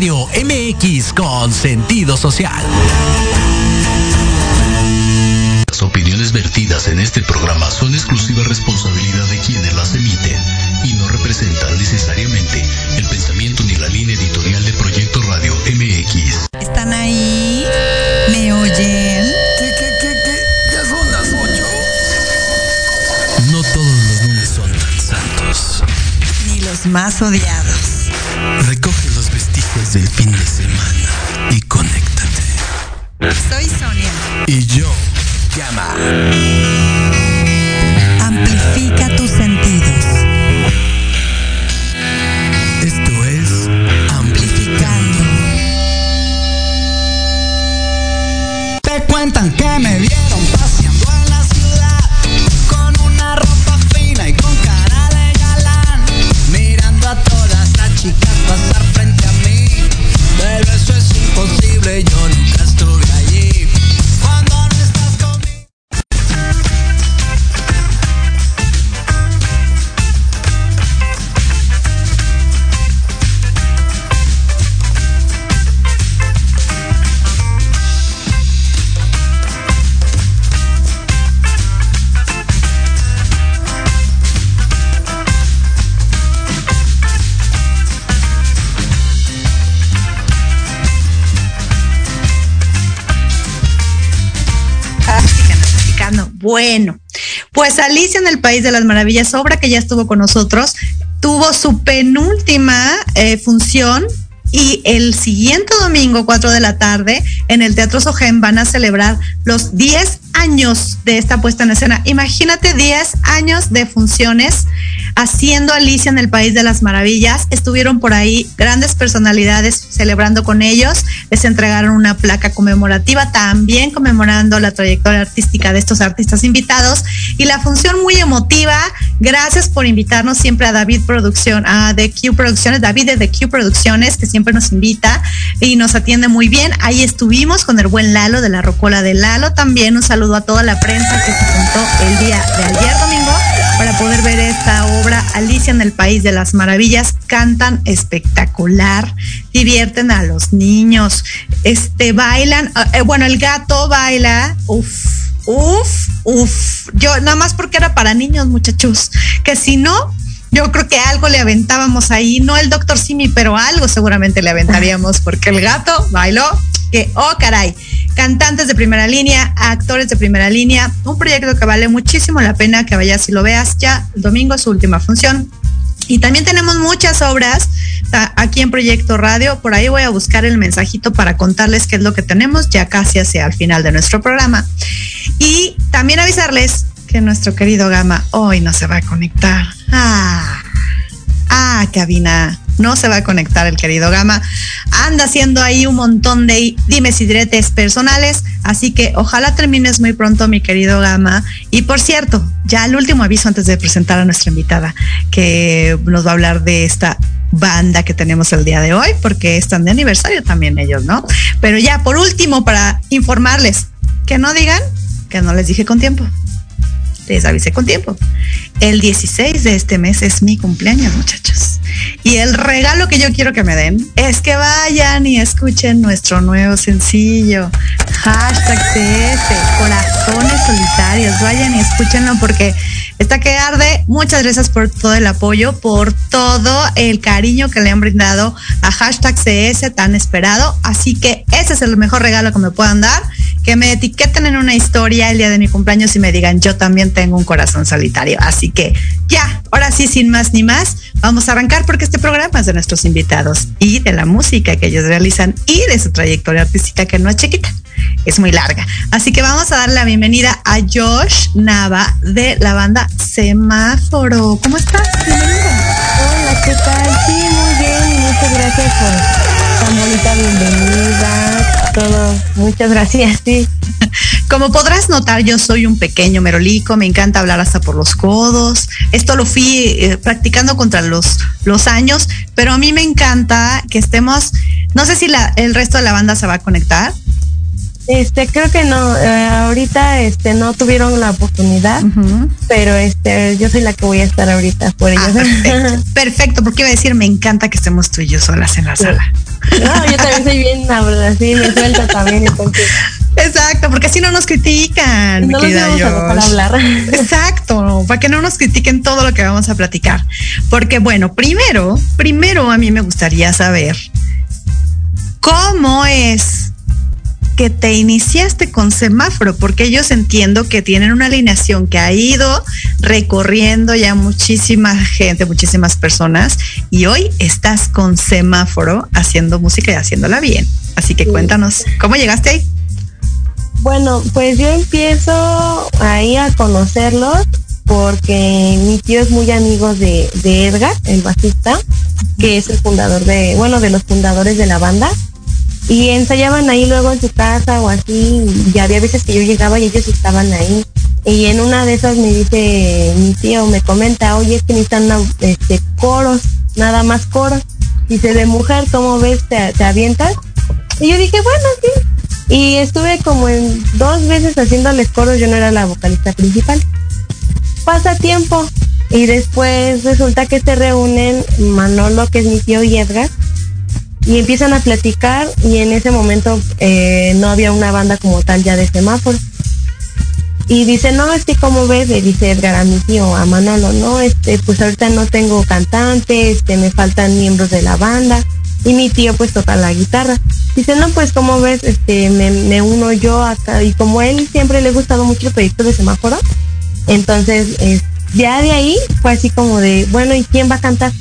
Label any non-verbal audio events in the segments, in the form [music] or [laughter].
Radio MX con sentido social. Las opiniones vertidas en este programa son exclusiva responsabilidad de quienes las emiten y no representan necesariamente el pensamiento ni la línea editorial de Proyecto Radio MX. ¿Están ahí? ¿Me oyen? ¿Qué, qué, qué, qué? Ya son las ocho. No todos los lunes son tan santos. Ni los más odiados. Recoge vestigios del fin de semana y conéctate. Soy Sonia. Y yo, llama. Bueno, pues Alicia en el País de las Maravillas, obra que ya estuvo con nosotros, tuvo su penúltima eh, función y el siguiente domingo, 4 de la tarde, en el Teatro Sogen van a celebrar los 10 años de esta puesta en escena. Imagínate 10 años de funciones haciendo Alicia en el País de las Maravillas. Estuvieron por ahí grandes personalidades celebrando con ellos. Les entregaron una placa conmemorativa también conmemorando la trayectoria artística de estos artistas invitados. Y la función muy emotiva. Gracias por invitarnos siempre a David Producción, a The Q Producciones, David de The Q Producciones, que siempre nos invita y nos atiende muy bien. Ahí estuvimos con el buen Lalo de la Rocola de Lalo. También un saludo a toda la prensa que se juntó el día de ayer domingo para poder ver esta obra Alicia en el País de las Maravillas. Cantan espectacular, divierten a los niños, este bailan, eh, bueno, el gato baila, uff, uff, uff. Yo nada más porque era para niños, muchachos, que si no, yo creo que algo le aventábamos ahí, no el doctor Simi, pero algo seguramente le aventaríamos porque el gato bailó, que, oh caray, cantantes de primera línea, actores de primera línea, un proyecto que vale muchísimo la pena que vayas y lo veas ya el domingo, su última función. Y también tenemos muchas obras aquí en Proyecto Radio. Por ahí voy a buscar el mensajito para contarles qué es lo que tenemos ya casi hacia el final de nuestro programa. Y también avisarles que nuestro querido Gama hoy no se va a conectar. Ah, ah, cabina. No se va a conectar el querido Gama. Anda haciendo ahí un montón de dimes y diretes personales. Así que ojalá termines muy pronto, mi querido Gama. Y por cierto, ya el último aviso antes de presentar a nuestra invitada, que nos va a hablar de esta banda que tenemos el día de hoy, porque están de aniversario también ellos, ¿no? Pero ya por último, para informarles, que no digan que no les dije con tiempo les avisé con tiempo. El 16 de este mes es mi cumpleaños, muchachos. Y el regalo que yo quiero que me den es que vayan y escuchen nuestro nuevo sencillo. Hashtag CS, corazones solitarios. Vayan y escúchenlo porque está que arde. Muchas gracias por todo el apoyo, por todo el cariño que le han brindado a hashtag CS tan esperado. Así que ese es el mejor regalo que me puedan dar. Que me etiqueten en una historia el día de mi cumpleaños y me digan, yo también tengo un corazón solitario. Así que ya, ahora sí, sin más ni más, vamos a arrancar porque este programa es de nuestros invitados y de la música que ellos realizan y de su trayectoria artística que no es chiquita, es muy larga. Así que vamos a darle la bienvenida a Josh Nava de la banda Semáforo. ¿Cómo estás? Hola, ¿qué tal? Sí, muy bien, muchas gracias por tan bonita bienvenida, todo, muchas gracias, sí. [laughs] Como podrás notar, yo soy un pequeño merolico, me encanta hablar hasta por los codos. Esto lo fui eh, practicando contra los, los años, pero a mí me encanta que estemos, no sé si la, el resto de la banda se va a conectar. Este, creo que no, eh, ahorita este no tuvieron la oportunidad, pero este yo soy la que voy a estar ahorita por ellos. Ah, perfecto, [laughs] perfecto, porque iba a decir, me encanta que estemos tú y yo solas en la sala. No, yo también soy bien así, me suelto también, entonces. Exacto, porque así no nos critican. No nos vamos a dejar hablar. [laughs] Exacto, para que no nos critiquen todo lo que vamos a platicar. Porque bueno, primero, primero a mí me gustaría saber cómo es que te iniciaste con semáforo, porque ellos entiendo que tienen una alineación que ha ido recorriendo ya muchísima gente, muchísimas personas, y hoy estás con semáforo haciendo música y haciéndola bien. Así que cuéntanos, ¿cómo llegaste ahí? Bueno, pues yo empiezo ahí a conocerlos porque mi tío es muy amigo de, de Edgar, el bajista, que es el fundador de, bueno, de los fundadores de la banda y ensayaban ahí luego en su casa o así, y había veces que yo llegaba y ellos estaban ahí. Y en una de esas me dice mi tío, me comenta, oye, es que necesitan este, coros, nada más coros. Dice, de mujer, ¿cómo ves? ¿Te, te avientas? Y yo dije, bueno, sí. Y estuve como en dos veces haciéndoles coros, yo no era la vocalista principal. Pasa tiempo y después resulta que se reúnen Manolo, que es mi tío, y Edgar, y empiezan a platicar y en ese momento eh, no había una banda como tal ya de semáforo. Y dice, no, es que como ves, le dice Edgar a mi tío, a Manolo, no, este, pues ahorita no tengo cantante, este, me faltan miembros de la banda. Y mi tío pues toca la guitarra. Dice, no, pues como ves, este, me, me uno yo acá. Y como él siempre le ha gustado mucho el proyecto de semáforo, entonces ya de ahí fue así como de, bueno, ¿y quién va a cantar?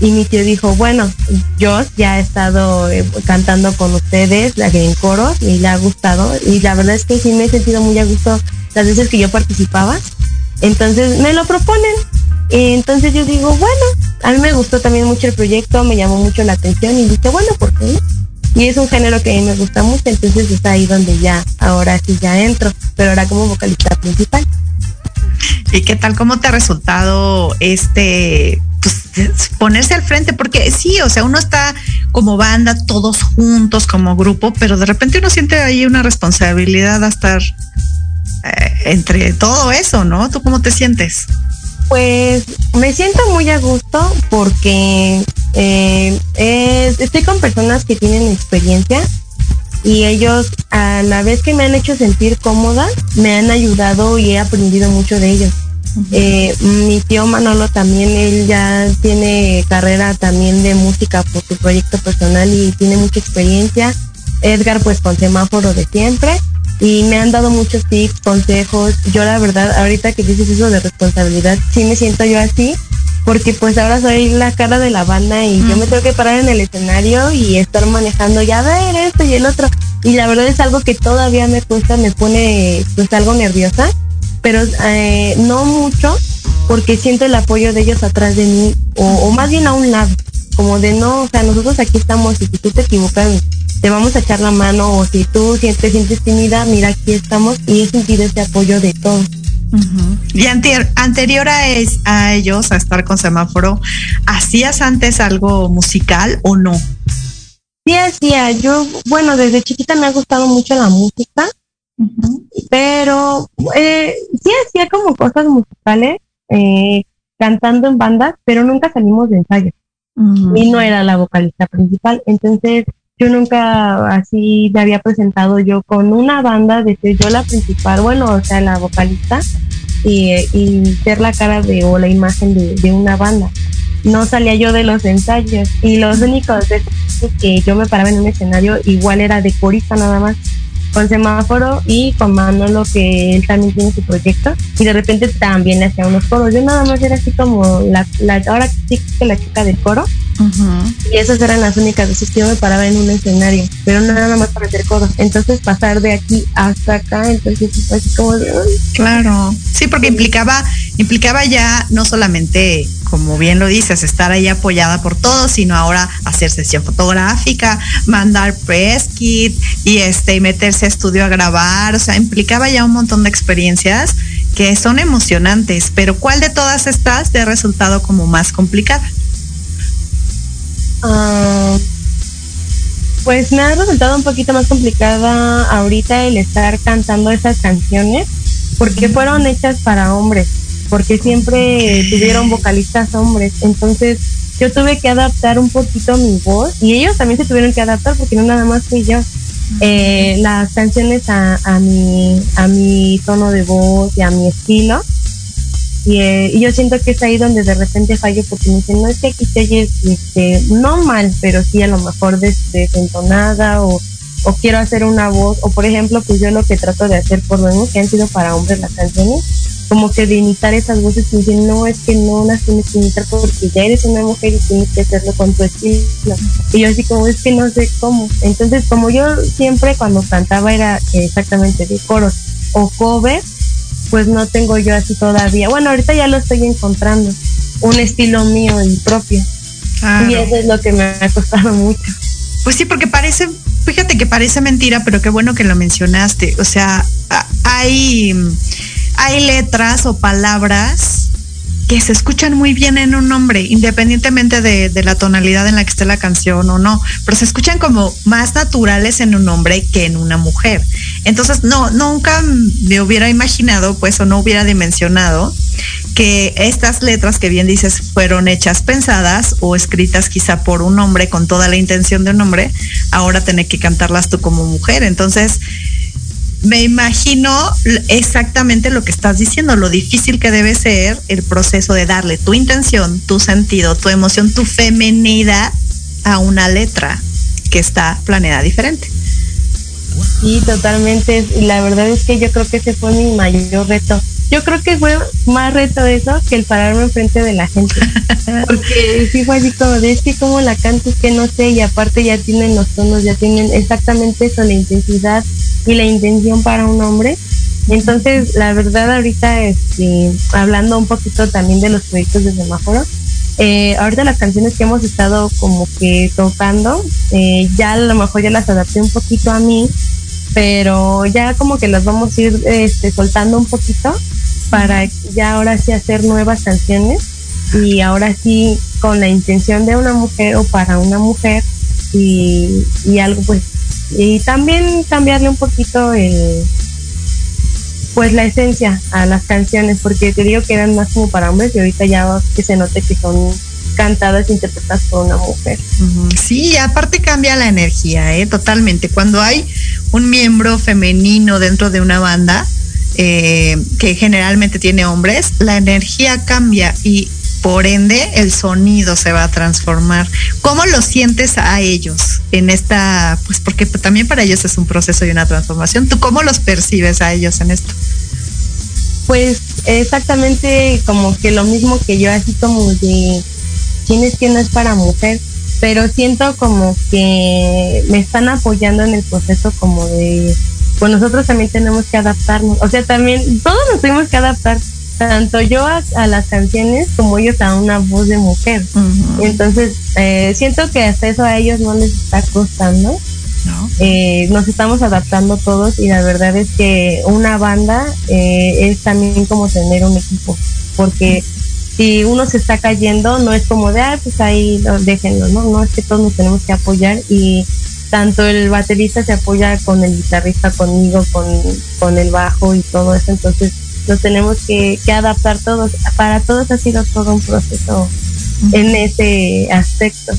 Y mi tío dijo, bueno, yo ya he estado eh, cantando con ustedes en coros y le ha gustado y la verdad es que sí me he sentido muy a gusto las veces que yo participaba. Entonces me lo proponen. Entonces yo digo, bueno, a mí me gustó también mucho el proyecto, me llamó mucho la atención y dije, bueno, ¿por qué no? Y es un género que a mí me gusta mucho, entonces está ahí donde ya, ahora sí ya entro, pero ahora como vocalista principal. ¿Y qué tal? ¿Cómo te ha resultado este pues, ponerse al frente, porque sí, o sea, uno está como banda, todos juntos, como grupo, pero de repente uno siente ahí una responsabilidad a estar eh, entre todo eso, ¿no? ¿Tú cómo te sientes? Pues me siento muy a gusto porque eh, estoy con personas que tienen experiencia y ellos a la vez que me han hecho sentir cómoda, me han ayudado y he aprendido mucho de ellos. Eh, mi tío Manolo también, él ya tiene carrera también de música por su proyecto personal y tiene mucha experiencia. Edgar pues con semáforo de siempre y me han dado muchos tips, consejos. Yo la verdad, ahorita que dices eso de responsabilidad, sí me siento yo así, porque pues ahora soy la cara de la banda y yo me tengo que parar en el escenario y estar manejando ya ver esto y el otro. Y la verdad es algo que todavía me cuesta, me pone pues algo nerviosa pero eh, no mucho porque siento el apoyo de ellos atrás de mí o, más bien a un lado, como de no, o sea, nosotros aquí estamos y si tú te equivocas te vamos a echar la mano o si tú te sientes tímida, mira, aquí estamos y he sentido ese apoyo de todos. Y anterior a, es, a ellos, a estar con semáforo, ¿hacías antes algo musical o no? Sí, hacía. Yo, bueno, desde chiquita me ha gustado mucho la música pero eh, sí hacía como cosas musicales, eh, cantando en bandas, pero nunca salimos de ensayo. Y no era la vocalista principal. Entonces, yo nunca así me había presentado yo con una banda de ser yo la principal, bueno, o sea, la vocalista, y, ser la cara de o la imagen de, una banda. No salía yo de los ensayos y los únicos que yo me paraba en un escenario igual era de corista nada más con Semáforo y con Manolo, que él también tiene su proyecto, y de repente también le hacía unos coros. Yo nada más era así como la, la ahora sí que la chica del coro, y esas eran las únicas veces que yo me paraba en un escenario, pero nada más para hacer coros. Entonces pasar de aquí hasta acá, entonces fue así como de... Claro, sí, porque implicaba, implicaba ya no solamente como bien lo dices, estar ahí apoyada por todos, sino ahora hacer sesión fotográfica, mandar press kit y este y meterse a estudio a grabar, o sea, implicaba ya un montón de experiencias que son emocionantes, pero ¿cuál de todas estas te ha resultado como más complicada? Ah, pues me ha resultado un poquito más complicada ahorita el estar cantando esas canciones porque fueron hechas para hombres porque siempre tuvieron vocalistas hombres. Entonces, yo tuve que adaptar un poquito mi voz y ellos también se tuvieron que adaptar porque no nada más fui yo. Eh, las canciones a, a, mi, a mi tono de voz y a mi estilo. Y, eh, y, yo siento que es ahí donde de repente fallo porque me dicen, no es que aquí te oyes, este, no mal, pero sí a lo mejor desentonada o, quiero hacer una voz, o por ejemplo, pues yo lo que trato de hacer por lo menos que han sido para hombres las canciones, como que de imitar esas voces y dicen, no, es que no las tienes que imitar porque ya eres una mujer y tienes que hacerlo con tu estilo. Y yo así como, es que no sé cómo. Entonces, como yo siempre cuando cantaba era exactamente de coros o cover, pues no tengo yo así todavía. Bueno, ahorita ya lo estoy encontrando, un estilo mío y propio. Y eso es lo que me ha costado mucho. Pues sí, porque parece, fíjate que parece mentira, pero qué bueno que lo mencionaste. O sea, hay hay letras o palabras que se escuchan muy bien en un hombre, independientemente de, la tonalidad en la que esté la canción o no, pero se escuchan como más naturales en un hombre que en una mujer. Entonces, no, nunca me hubiera imaginado, pues, o no hubiera dimensionado que estas letras que bien dices fueron hechas pensadas o escritas quizá por un hombre con toda la intención de un hombre, ahora tener que cantarlas tú como mujer. Entonces, me imagino exactamente lo que estás diciendo, lo difícil que debe ser el proceso de darle tu intención, tu sentido, tu emoción, tu femenidad a una letra que está planeada diferente. Sí, totalmente. Y la verdad es que yo creo que ese fue mi mayor reto. Yo creo que fue más reto eso que el pararme enfrente de la gente. [laughs] Porque sí fue así como de es que como la canto es que no sé, y aparte ya tienen los tonos, ya tienen exactamente eso, la intensidad y la intención para un hombre. Entonces, la verdad ahorita, este, hablando un poquito también de los proyectos de semáforo, eh, ahorita las canciones que hemos estado como que tocando, eh, ya a lo mejor ya las adapté un poquito a mí, pero ya como que las vamos a ir este, soltando un poquito para ya ahora sí hacer nuevas canciones y ahora sí con la intención de una mujer o para una mujer y, y algo pues y también cambiarle un poquito el pues la esencia a las canciones porque te digo que eran más como para hombres y ahorita ya que se note que son cantadas e interpretadas por una mujer. Sí, aparte cambia la energía, ¿eh? totalmente. Cuando hay un miembro femenino dentro de una banda, eh, que generalmente tiene hombres, la energía cambia y por ende el sonido se va a transformar. ¿Cómo lo sientes a ellos en esta, pues porque también para ellos es un proceso y una transformación? ¿Tú cómo los percibes a ellos en esto? Pues exactamente como que lo mismo que yo, así como de quién es que no es para mujer, pero siento como que me están apoyando en el proceso como de, pues nosotros también tenemos que adaptarnos, o sea, también todos nos tenemos que adaptar tanto yo a, las canciones como ellos a una voz de mujer. Entonces, eh, siento que hasta eso a ellos no les está costando. Eh, nos estamos adaptando todos y la verdad es que una banda eh, es también como tener un equipo, porque si uno se está cayendo, no es como de, ah, pues ahí déjenlo, ¿no? No es que todos nos tenemos que apoyar y tanto el baterista se apoya con el guitarrista, conmigo, con, con el bajo y todo eso, entonces nos tenemos que, adaptar todos. Para todos ha sido todo un proceso en ese aspecto.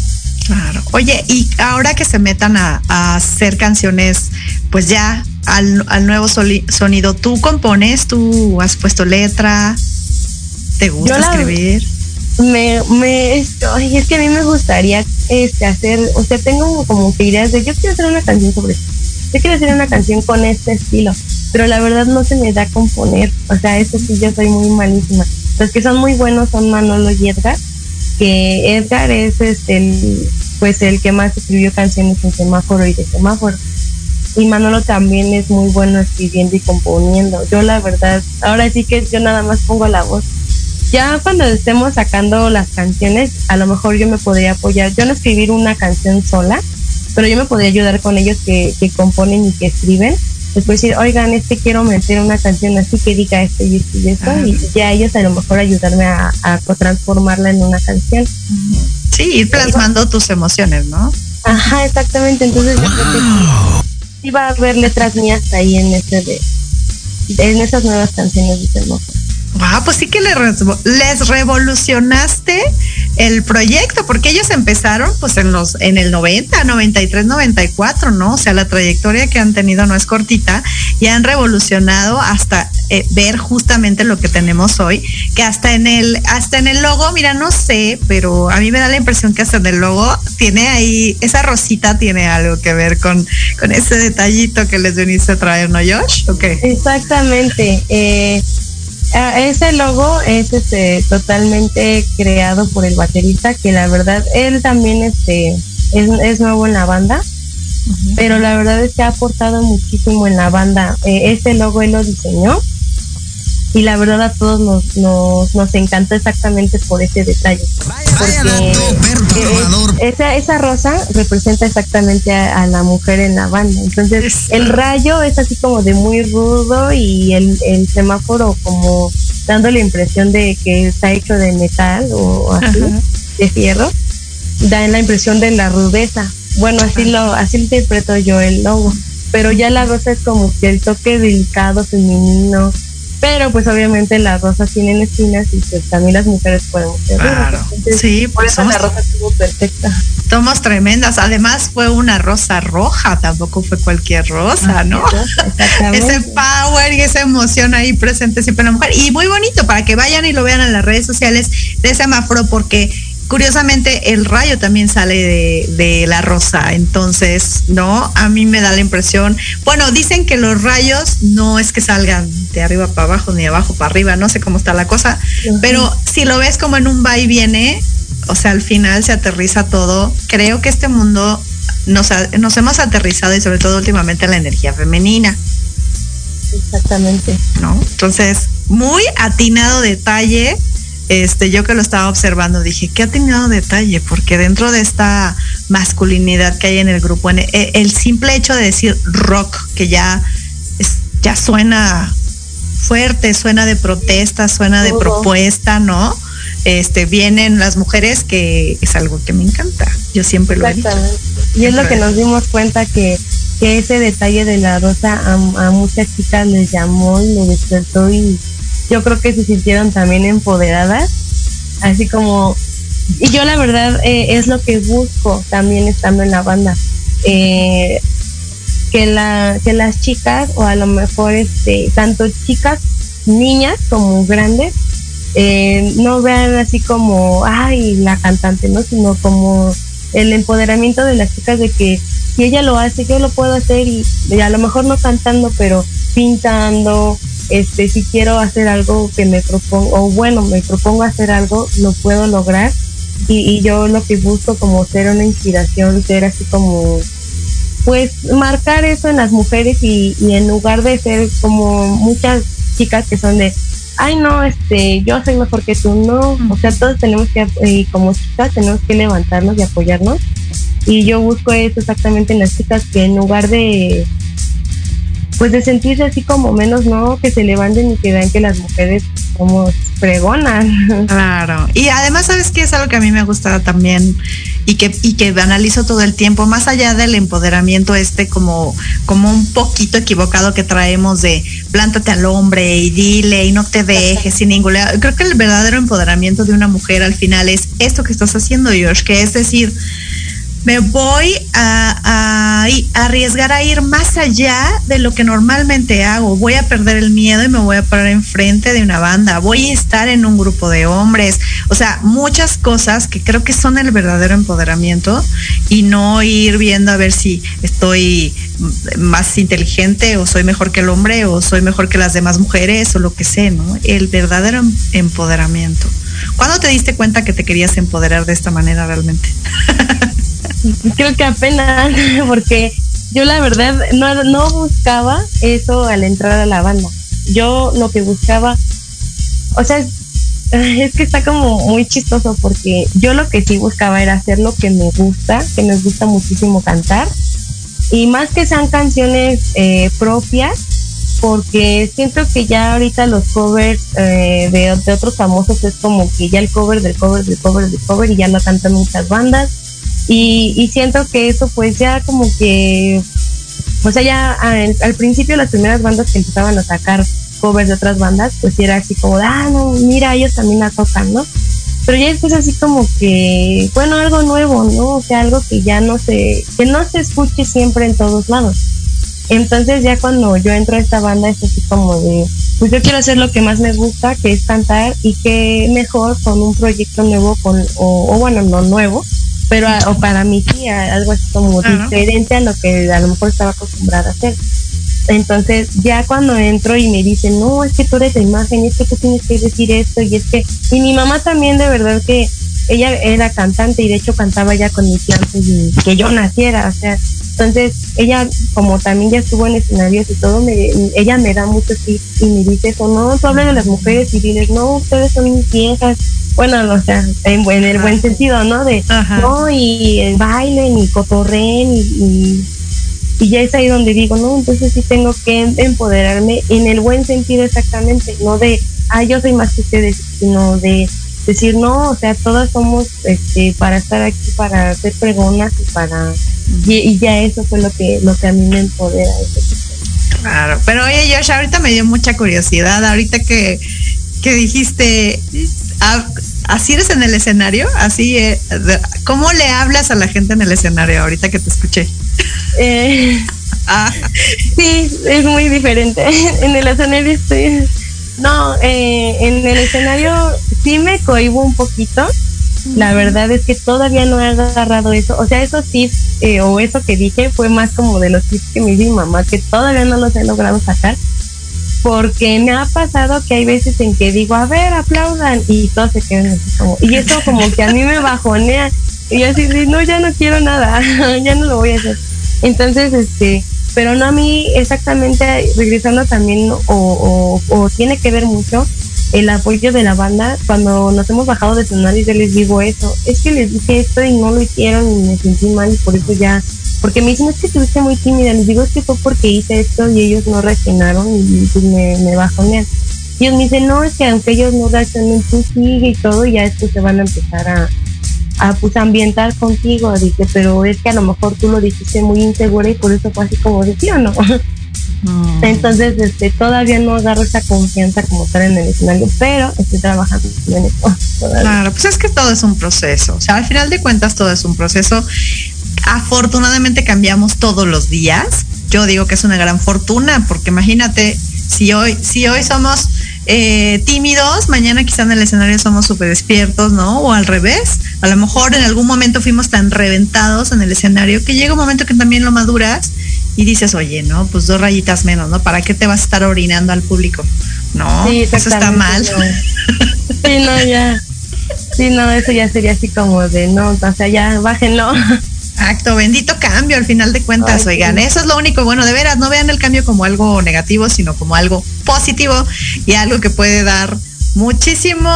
Claro. Oye, y ahora que se metan a, hacer canciones, pues ya al, nuevo sonido, ¿tú compones? ¿Tú has puesto letra? ¿Te gusta escribir? Me, me, es, es que a mí me gustaría este, hacer, o sea, tengo como que ideas de yo quiero hacer una canción sobre esto yo quiero hacer una canción con este estilo, pero la verdad no se me da componer, o sea, eso sí yo soy muy malísima. Los que son muy buenos son Manolo y Edgar, que Edgar es este el, pues el que más escribió canciones en semáforo y de semáforo. Y Manolo también es muy bueno escribiendo y componiendo. Yo la verdad, ahora sí que yo nada más pongo la voz. Ya cuando estemos sacando las canciones, a lo mejor yo me podría apoyar. Yo no escribir una canción sola, pero yo me podría ayudar con ellos que, componen y que escriben. Después decir, oigan, este quiero meter una canción así que diga esto y esto y esto, y ya ellos a lo mejor ayudarme a, transformarla en una canción. Sí, ir plasmando tus emociones, ¿no? Ajá, exactamente. Entonces yo creo que sí va a haber letras mías ahí en ese de, en esas nuevas canciones de Ah, pues sí que les, revolucionaste el proyecto, porque ellos empezaron pues en los en el 90, 93, 94, ¿no? O sea, la trayectoria que han tenido no es cortita y han revolucionado hasta eh, ver justamente lo que tenemos hoy, que hasta en el hasta en el logo, mira, no sé, pero a mí me da la impresión que hasta en el logo tiene ahí esa rosita tiene algo que ver con con ese detallito que les viniste a traer, ¿no, Josh? Okay. Exactamente. Eh, ese logo es este, totalmente creado por el baterista, que la verdad, él también este, es, es nuevo en la banda, pero la verdad es que ha aportado muchísimo en la banda. Eh, ese logo él lo diseñó y la verdad a todos nos, nos, nos encantó exactamente por ese detalle. Porque esa, esa rosa representa exactamente a, la mujer en la banda. Entonces el rayo es así como de muy rudo y el, el semáforo como dando la impresión de que está hecho de metal o así, de fierro, da la impresión de la rudeza. Bueno, así lo, así interpreto yo el logo. Pero ya la rosa es como que el toque delicado, femenino, pero pues obviamente las rosas tienen espinas y pues también las mujeres pueden ser claro. sí, por eso la rosa estuvo perfecta. Somos tremendas. Además fue una rosa roja, tampoco fue cualquier rosa, ¿no? ese power y esa emoción ahí presente siempre en la mujer. Y muy bonito para que vayan y lo vean en las redes sociales de Semafro porque curiosamente el rayo también sale de, la rosa, entonces, ¿no? A mí me da la impresión, bueno, dicen que los rayos no es que salgan de arriba para abajo ni de abajo para arriba, no sé cómo está la cosa, pero si lo ves como en un va y viene, o sea, al final se aterriza todo, creo que este mundo nos, nos hemos aterrizado y sobre todo últimamente la energía femenina. Exactamente. ¿No? Entonces, muy atinado detalle este, yo que lo estaba observando dije, ¿qué ha tenido detalle? Porque dentro de esta masculinidad que hay en el grupo, e, el simple hecho de decir rock, que ya, ya suena fuerte, suena de protesta, suena de propuesta, ¿no? Este, vienen las mujeres que es algo que me encanta. Yo siempre lo he dicho. Y es lo que nos dimos cuenta que, que ese detalle de la rosa a, a muchas chicas les llamó y les despertó y yo creo que se sintieron también empoderadas, así como, y yo la verdad eh, es lo que busco también estando en la banda, eh, que, la, que las chicas, o a lo mejor este, tanto chicas, niñas como grandes, eh, no vean así como, ay, la cantante, ¿no? Sino como el empoderamiento de las chicas de que si ella lo hace, yo lo puedo hacer y a lo mejor no cantando, pero pintando, este, si quiero hacer algo que me propongo, o bueno, me propongo hacer algo, lo puedo lograr. Y, yo lo que busco como ser una inspiración, ser así como, pues marcar eso en las mujeres y, en lugar de ser como muchas chicas que son de, ay no, este, yo soy mejor que tú, no, o sea, todos tenemos que, eh, como chicas, tenemos que levantarnos y apoyarnos. Y yo busco eso exactamente en las chicas que en lugar de pues de sentirse así como menos, ¿no? Que se levanten y que vean que las mujeres somos fregonas. [laughs] Claro. Y además, ¿sabes qué? Es algo que a mí me gusta también y que, y que analizo todo el tiempo, más allá del empoderamiento este como, como un poquito equivocado que traemos de plántate al hombre y dile y no te dejes sin ningún... Creo que el verdadero empoderamiento de una mujer al final es esto que estás haciendo, Josh, que es decir, me voy a, arriesgar a ir más allá de lo que normalmente hago. Voy a perder el miedo y me voy a parar enfrente de una banda. Voy a estar en un grupo de hombres. O sea, muchas cosas que creo que son el verdadero empoderamiento y no ir viendo a ver si estoy más inteligente o soy mejor que el hombre o soy mejor que las demás mujeres o lo que sé, ¿no? El verdadero empoderamiento. ¿Cuándo te diste cuenta que te querías empoderar de esta manera realmente? [laughs] [laughs] creo que apenas, [laughs] porque yo la verdad no, no buscaba eso al entrar a la banda. Yo lo que buscaba, o sea, [laughs] es, que está como muy chistoso porque yo lo que sí buscaba era hacer lo que me gusta, que me gusta muchísimo cantar. Y más que sean canciones eh, propias, porque siento que ya ahorita los covers eh, de, de, otros famosos es como que ya el cover del cover del cover del cover y ya no cantan muchas bandas y, siento que eso pues ya como que, o sea, ya al, principio las primeras bandas que empezaban a sacar covers de otras bandas, pues era así como, ah, no, mira, ellos también la tocan, ¿no? Pero ya después así como que, bueno, algo nuevo, ¿no? O sea, algo que ya no se, que no se escuche siempre en todos lados. Entonces ya cuando yo entro a esta banda es así como de, pues yo quiero hacer lo que más me gusta, que es cantar y que mejor con un proyecto nuevo, con, o, bueno, no nuevo, pero o para mí sí, algo así como diferente a lo que a lo mejor estaba acostumbrada a hacer. Entonces ya cuando entro y me dicen, no, es que tú eres de imagen, es que tú tienes que decir esto y es que, y mi mamá también de verdad que ella era cantante y de hecho cantaba ya con mis antes y que yo naciera, o sea, entonces ella como también ya estuvo en escenarios y todo, me, ella me da mucho tips y me dice eso, no, tú hablas de las mujeres y diles, no, ustedes son mis viejas, bueno, o sea, en, el buen sentido, ¿no? De, no, y bailen y cotorren y y ya es ahí donde digo, no, entonces sí tengo que empoderarme en el buen sentido exactamente, no de, ah, yo soy más que ustedes, sino de decir, no, o sea, todas somos este, para estar aquí, para hacer pregonas y para, y, ya eso fue lo que, lo que a mí me empodera. Claro, pero oye Josh, ahorita me dio mucha curiosidad, ahorita que, que dijiste, así eres en el escenario, así, eh, ¿cómo le hablas a la gente en el escenario ahorita que te escuché? Eh, ah. [laughs] Sí, es muy diferente. [laughs] en el escenario estoy... No, eh, en el escenario sí me cohibo un poquito. La verdad es que todavía no he agarrado eso. O sea, esos tips eh, o eso que dije fue más como de los tips que me mi mamá, que todavía no los he logrado sacar porque me ha pasado que hay veces en que digo, a ver, aplaudan, y todos se quedan así como, y eso como que a mí me bajonea, y así, no, ya no quiero nada, [laughs] ya no lo voy a hacer. Entonces, este, pero no a mí exactamente, regresando también, o, o, tiene que ver mucho el apoyo de la banda, cuando nos hemos bajado de escenario, yo les digo eso, es que les dije esto y no lo hicieron y me sentí mal y por eso ya porque me dicen, es que estuviste muy tímida. Les digo, es que fue porque hice esto y ellos no reaccionaron y pues me, me bajonean. Y ellos me dicen, no, es que aunque ellos no reaccionen, tú sigue y todo, y ya después se van a empezar a, a pues ambientar contigo. Dice, pero es que a lo mejor tú lo dijiste muy insegura y por eso fue así como de o no. Mm. Entonces, este, todavía no agarro esa confianza como estar en el escenario, pero estoy trabajando en eso. Claro, pues es que todo es un proceso. O sea, al final de cuentas todo es un proceso afortunadamente cambiamos todos los días. Yo digo que es una gran fortuna, porque imagínate, si hoy, si hoy somos eh, tímidos, mañana quizá en el escenario somos súper despiertos, ¿no? O al revés. A lo mejor en algún momento fuimos tan reventados en el escenario que llega un momento que también lo maduras y dices, oye, ¿no? Pues dos rayitas menos, ¿no? ¿Para qué te vas a estar orinando al público? No, eso está mal. Sí, no, ya. Sí, no, eso ya sería así como de, no, o sea, ya bájenlo. Exacto, bendito cambio al final de cuentas, oigan, eso es lo único bueno, de veras, no vean el cambio como algo negativo, sino como algo positivo y algo que puede dar muchísimo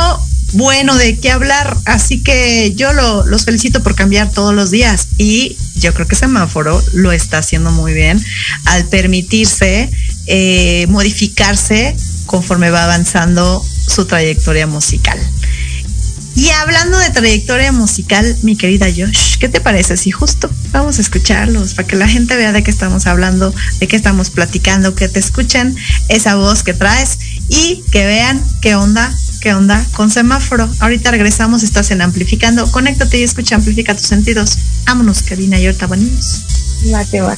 bueno de qué hablar. Así que yo los felicito por cambiar todos los días y yo creo que Semáforo lo está haciendo muy bien al permitirse eh, modificarse conforme va avanzando su trayectoria musical. Y hablando de trayectoria musical, mi querida Josh, ¿qué te parece si justo vamos a escucharlos para que la gente vea de qué estamos hablando, de qué estamos platicando, que te escuchen esa voz que traes y que vean qué onda, qué onda con semáforo. Ahorita regresamos, estás en Amplificando. Conéctate y escucha, amplifica tus sentidos. Vámonos, Karina, y ahorita venimos. Va, que va.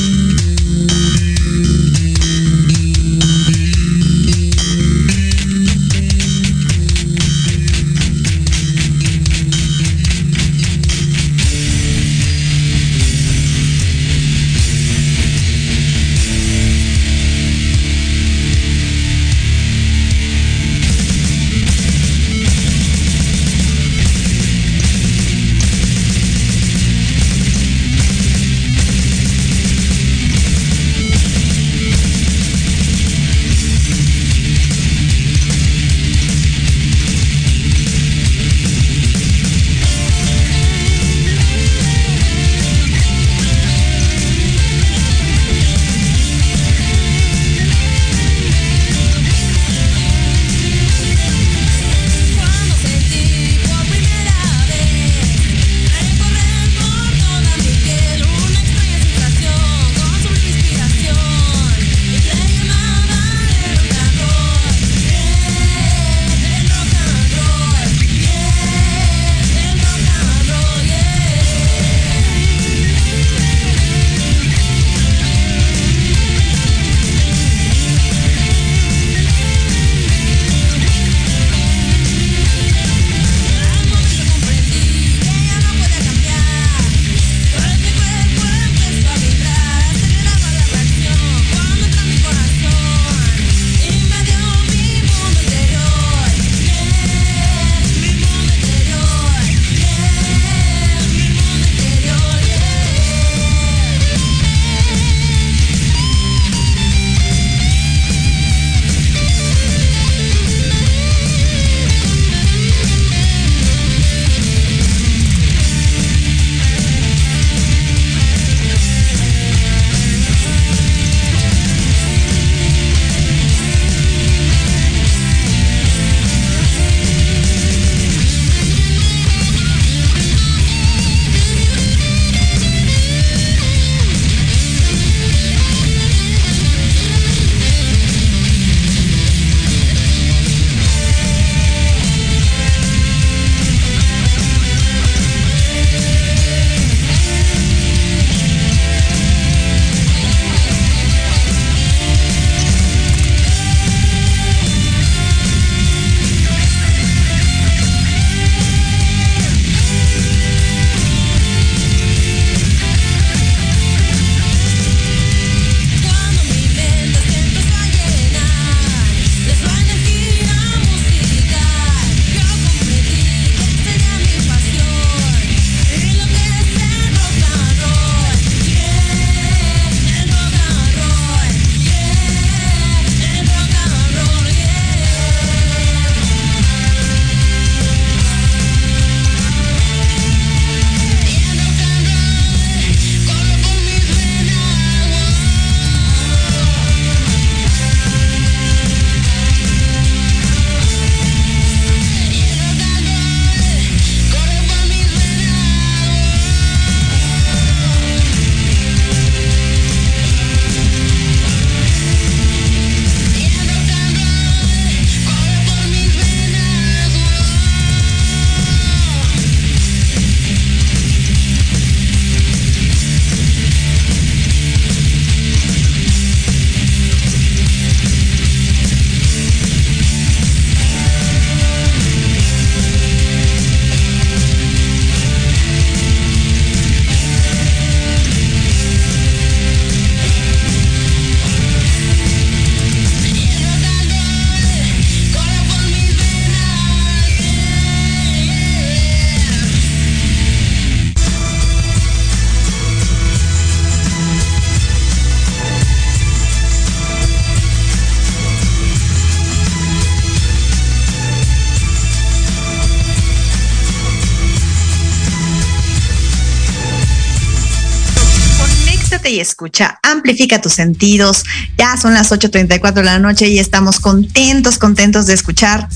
Y escucha, amplifica tus sentidos. Ya son las 8.34 de la noche y estamos contentos, contentos de escuchar,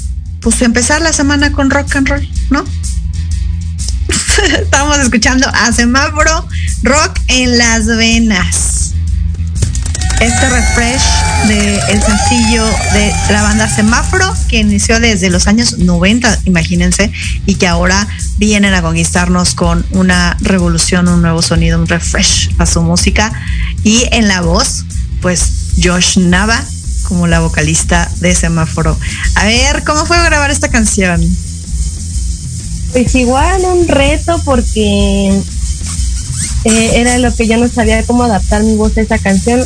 pues empezar la semana con rock and roll, ¿no? [laughs] Estamos escuchando a Semáforo Rock en las Venas. Este refresh del el sencillo de la banda Semáforo que inició desde los años 90, imagínense, y que ahora vienen a conquistarnos con una revolución, un nuevo sonido, un refresh a su música. Y en la voz, pues Josh Nava como la vocalista de Semáforo. A ver, ¿cómo fue grabar esta canción? Pues igual un reto porque eh, era lo que yo no sabía cómo adaptar mi voz a esa canción.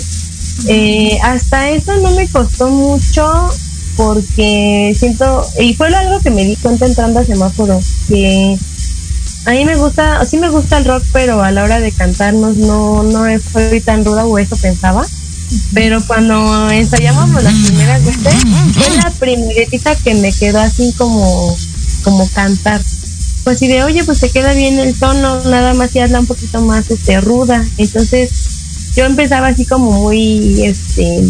Eh, hasta eso no me costó mucho porque siento, y fue algo que me di cuenta entrando a semáforo, que a mí me gusta, sí me gusta el rock, pero a la hora de cantarnos no, no fue tan ruda o eso pensaba. Pero cuando ensayábamos las primeras veces, fue la primeritita que me quedó así como, como cantar. Pues y de oye, pues te queda bien el tono, nada más y hazla un poquito más este ruda. Entonces, yo empezaba así como muy este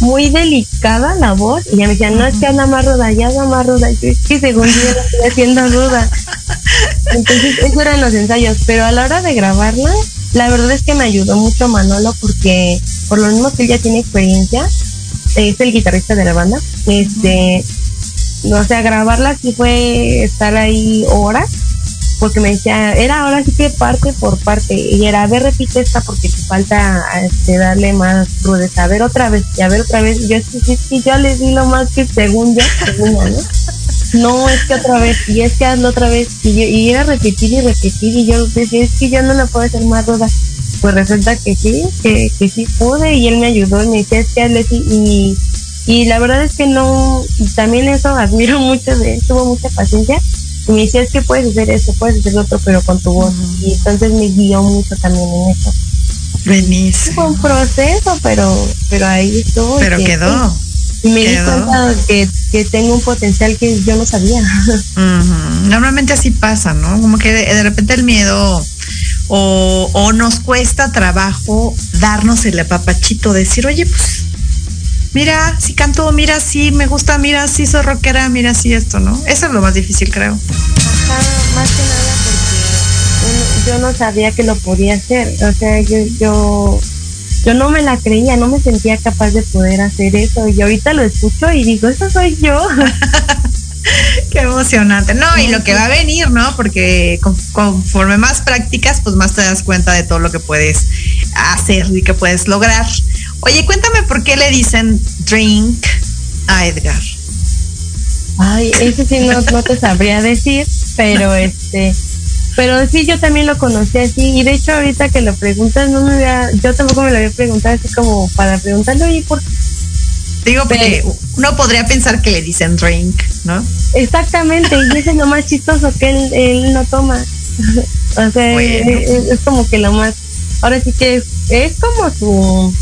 muy delicada la voz y ya me decían, no es que anda más ruda, ya anda más ruda. Yo es que según yo estoy haciendo ruda. Entonces, eso eran los ensayos. Pero a la hora de grabarla, la verdad es que me ayudó mucho Manolo porque, por lo mismo que él ya tiene experiencia, es el guitarrista de la banda. Este, o sea, grabarla sí fue estar ahí horas porque me decía, era ahora sí que parte por parte, y era, a ver, repite esta porque te falta este, darle más rudeza, a ver otra vez, y a ver otra vez, yo sí, sí, sí, ya le di lo más que según yo, según yo, ¿no? No, es que otra vez, y es que hazlo otra vez, y, yo, y era repetir y repetir, y yo decía, es que yo no la puedo hacer más ruda. Pues resulta que sí, que, que sí pude, y él me ayudó, y me decía, es que hazle así, y, y la verdad es que no, y también eso admiro mucho de él, tuvo mucha paciencia, y me decía, es que puedes hacer eso, puedes hacer lo otro, pero con tu voz. Y entonces me guió mucho también en eso. Buenísimo. Fue un proceso, pero, pero ahí estuvo. Pero que- quedó. Y me quedó. di cuenta que, que tengo un potencial que yo no sabía. [laughs] Normalmente así pasa, ¿no? Como que de, de repente el miedo o, o nos cuesta trabajo darnos el apapachito, decir, oye, pues, mira, si canto, mira, si me gusta, mira, si soy rockera, mira, si esto, ¿no? Eso es lo más difícil, creo. Ajá, más que nada porque yo no sabía que lo podía hacer. O sea, yo, yo, yo no me la creía, no me sentía capaz de poder hacer eso. Y ahorita lo escucho y digo, eso soy yo. [laughs] Qué emocionante. No, y lo que va a venir, ¿no? Porque con- conforme más practicas, pues más te das cuenta de todo lo que puedes hacer y que puedes lograr. Oye, cuéntame por qué le dicen drink a Edgar. Ay, eso sí no, no te sabría decir, pero [laughs] este, pero sí yo también lo conocí así y de hecho ahorita que lo preguntas no me había, yo tampoco me lo había preguntado así como para preguntarle oye por qué Digo, porque uno podría pensar que le dicen drink, ¿no? exactamente y eso es lo más chistoso que él, él no toma, [laughs] o sea Bueno. es, es- es como que lo más, ahora sí que es, es como su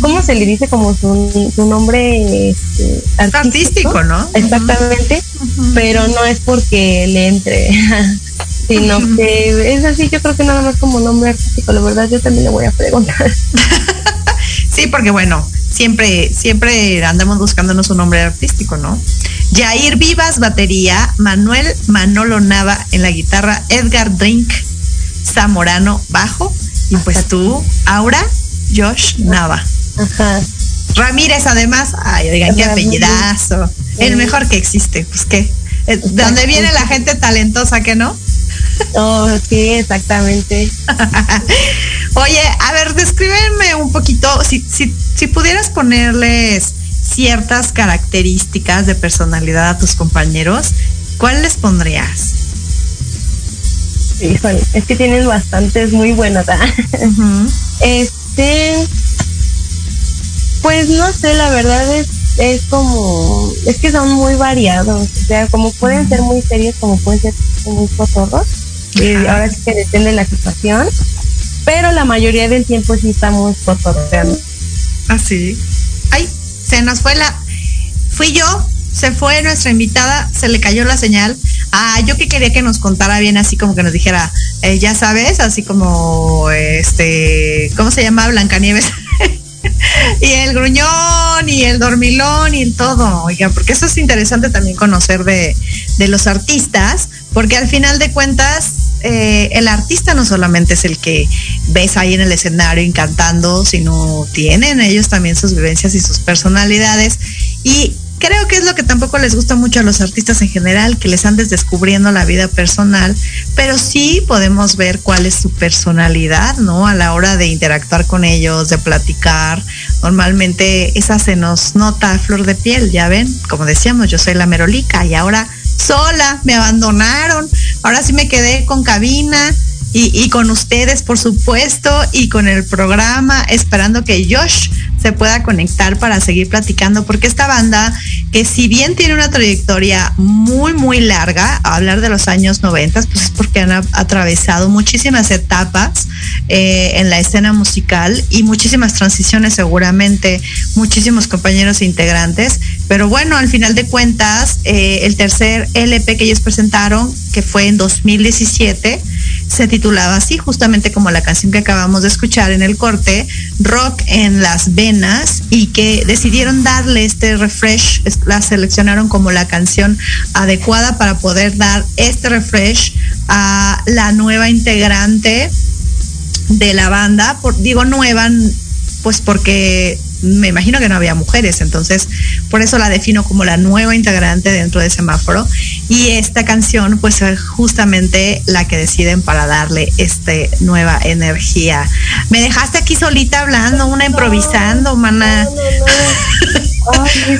¿Cómo se le dice como su, su nombre este, Artístico, ¿no? Exactamente, pero no es porque le entre, [laughs] sino que es así, yo creo que nada más como nombre artístico, la verdad yo también le voy a preguntar. [laughs] Sí, porque bueno, siempre, siempre andamos buscándonos un nombre artístico, ¿no? Jair Vivas, batería, Manuel Manolo Nava en la guitarra, Edgar Drink Zamorano, bajo, y pues tú, Aura, Josh Nava. Ajá. Ramírez, además, ay, oigan, qué apellidazo. El mejor que existe, pues qué. Eh, De donde viene la gente talentosa, que no? [laughs] Oh, sí, exactamente. [laughs] Oye, a ver, descríbeme un poquito, si, si, si pudieras ponerles ciertas características de personalidad a tus compañeros, ¿cuál les pondrías? Híjole, es que tienes bastantes muy buenas. ¿ah? [laughs] Este, pues no sé, la verdad es, es como, es que son muy variados, o sea, como pueden ser muy serios, como pueden ser muy cotorros, y ahora sí que depende de la situación, pero la mayoría del tiempo sí estamos cotorreando. Así. Ay, se nos fue la. Fui yo, se fue nuestra invitada, se le cayó la señal. Ah, yo que quería que nos contara bien, así como que nos dijera, eh, ya sabes, así como, este, ¿cómo se llama? Blancanieves. [laughs] y el gruñón y el dormilón y el todo, oiga, porque eso es interesante también conocer de, de los artistas, porque al final de cuentas eh, el artista no solamente es el que ves ahí en el escenario encantando, sino tienen ellos también sus vivencias y sus personalidades. Y creo que es lo que tampoco les gusta mucho a los artistas en general, que les andes descubriendo la vida personal, pero sí podemos ver cuál es su personalidad, ¿no? A la hora de interactuar con ellos, de platicar. Normalmente esa se nos nota a flor de piel, ya ven, como decíamos, yo soy la merolica y ahora sola, me abandonaron, ahora sí me quedé con cabina y, con ustedes, por supuesto, y con el programa, esperando que Josh se pueda conectar para seguir platicando, porque esta banda, que si bien tiene una trayectoria muy, muy larga, a hablar de los años 90, pues es porque han atravesado muchísimas etapas eh, en la escena musical y muchísimas transiciones seguramente, muchísimos compañeros e integrantes, pero bueno, al final de cuentas, eh, el tercer LP que ellos presentaron, que fue en 2017, se titulaba así, justamente como la canción que acabamos de escuchar en el corte, Rock en las Venas, y que decidieron darle este refresh, la seleccionaron como la canción adecuada para poder dar este refresh a la nueva integrante de la banda, por, digo nueva, pues porque me imagino que no había mujeres, entonces por eso la defino como la nueva integrante dentro de semáforo. Y esta canción, pues es justamente la que deciden para darle este nueva energía. Me dejaste aquí solita hablando, una improvisando, mana.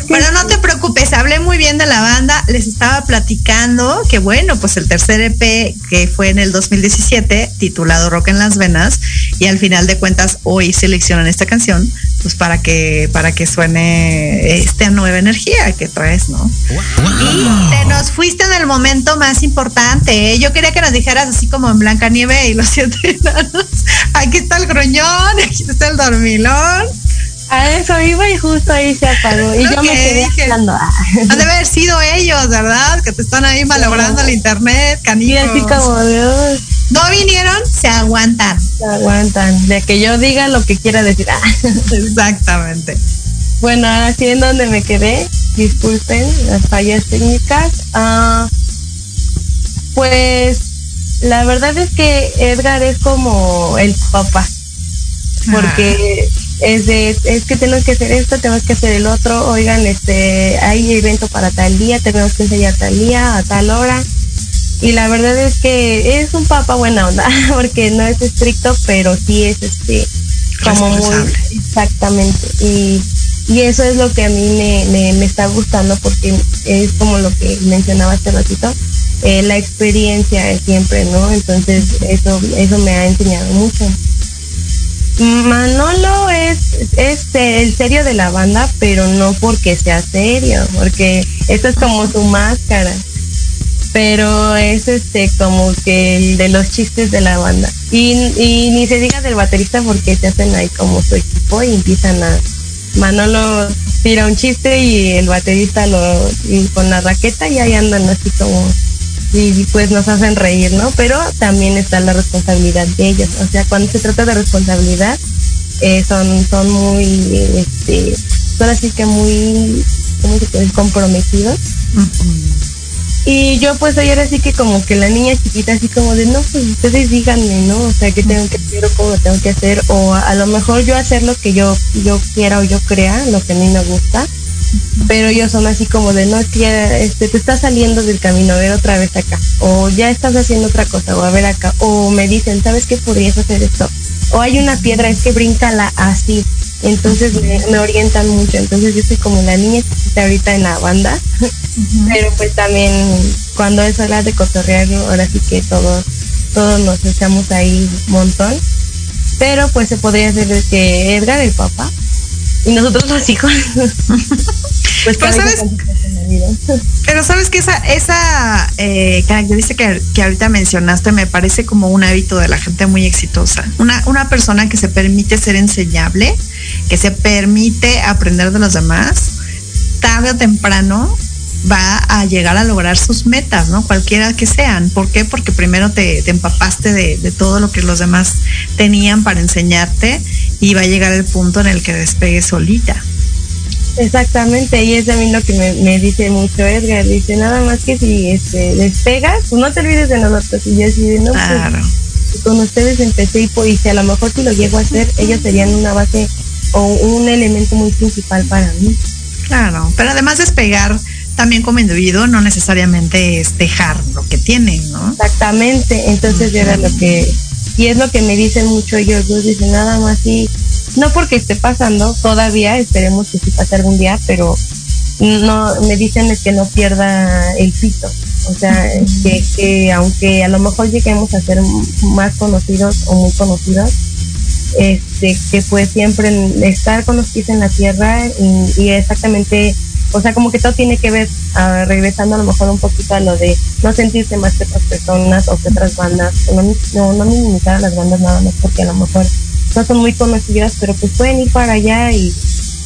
bueno, no [laughs] te preocupes, hablé muy bien de la banda, les estaba platicando que bueno, pues el tercer EP que fue en el 2017, titulado Rock en las Venas, y al final de cuentas hoy seleccionan esta canción, pues para que, para que suene esta nueva energía que traes, ¿no? Y te nos fuiste en el momento más importante, ¿eh? yo quería que nos dijeras así como en Blanca Nieve y los siete enanos, [laughs] aquí está el gruñón, aquí está el dormilón a eso iba y justo ahí se apagó. Y yo me quedé hablando. Han de haber sido ellos, ¿verdad? Que te están ahí malogrando el internet, canillos. Y así como Dios. No vinieron, se aguantan. Se aguantan. De que yo diga lo que quiera decir. [laughs] Exactamente. Bueno, ahora sí en donde me quedé. Disculpen las fallas técnicas. Ah, pues la verdad es que Edgar es como el papá. Porque es de, es que tenemos que hacer esto, tenemos que hacer el otro, oigan, este, hay evento para tal día, tenemos que enseñar tal día, a tal hora. Y la verdad es que es un papá buena onda, [laughs] porque no es estricto, pero sí es este, como muy, exactamente. Y, y eso es lo que a mí me, me, está gustando, porque es como lo que mencionaba hace ratito, eh, la experiencia siempre, ¿no? Entonces eso, eso me ha enseñado mucho. Manolo es, es el serio de la banda, pero no porque sea serio, porque eso es como su máscara. Pero es este como que el de los chistes de la banda. Y, y ni se diga del baterista porque se hacen ahí como su equipo y empiezan a Manolo tira un chiste y el baterista lo con la raqueta y ahí andan así como y pues nos hacen reír, ¿no? Pero también está la responsabilidad de ellos. O sea, cuando se trata de responsabilidad, eh, son, son muy, este, son así que muy, ¿cómo? Comprometidos. Y yo pues ayer así que como que la niña chiquita así como de, no, pues ustedes díganme, ¿no? O sea, qué tengo que hacer o cómo tengo que hacer. O a, lo mejor yo hacer lo que yo, yo quiera o yo crea, lo que a mí me gusta. Pero ellos son así como de no este te estás saliendo del camino a ver otra vez acá. O ya estás haciendo otra cosa o a ver acá. O me dicen sabes qué podrías hacer esto o hay una piedra es que bríncala así entonces me, orientan mucho. Entonces yo soy como la niña chiquita ahorita en la banda pero pues también cuando es hora de cotorrear ahora sí que todos todos nos echamos ahí un montón. Pero pues se podría hacer que Edgar el papá y nosotros los hijos. [laughs] pues pero sabes, pero sabes que esa, esa eh, característica que, que, ahorita mencionaste me parece como un hábito de la gente muy exitosa. Una, una persona que se permite ser enseñable, que se permite aprender de los demás, tarde o temprano va a llegar a lograr sus metas, ¿no? Cualquiera que sean. ¿Por qué? Porque primero te, te empapaste de, de, todo lo que los demás tenían para enseñarte y va a llegar el punto en el que despegue solita. Exactamente, y es también lo que me, me, dice mucho Edgar, dice nada más que si este, despegas, pues no te olvides de nosotros. Y yo así de no, pues, claro. pues, con ustedes empecé y, y si a lo mejor si lo llego a hacer, ellos serían una base o un elemento muy principal para mí. Claro, pero además despegar también como individuo no necesariamente es dejar lo que tienen, ¿no? Exactamente, entonces uh -huh. era lo que, y es lo que me dicen mucho ellos dos, dicen nada más y no porque esté pasando, todavía esperemos que sí pase algún día, pero no me dicen es que no pierda el pito, o sea, uh -huh. que, que aunque a lo mejor lleguemos a ser más conocidos o muy conocidos, este, que pues siempre estar con los pies en la tierra y, y exactamente o sea, como que todo tiene que ver, uh, regresando a lo mejor un poquito a lo de no sentirse más que otras personas o que otras bandas, no, no, no minimizar a las bandas nada más porque a lo mejor no son muy conocidas, pero pues pueden ir para allá y,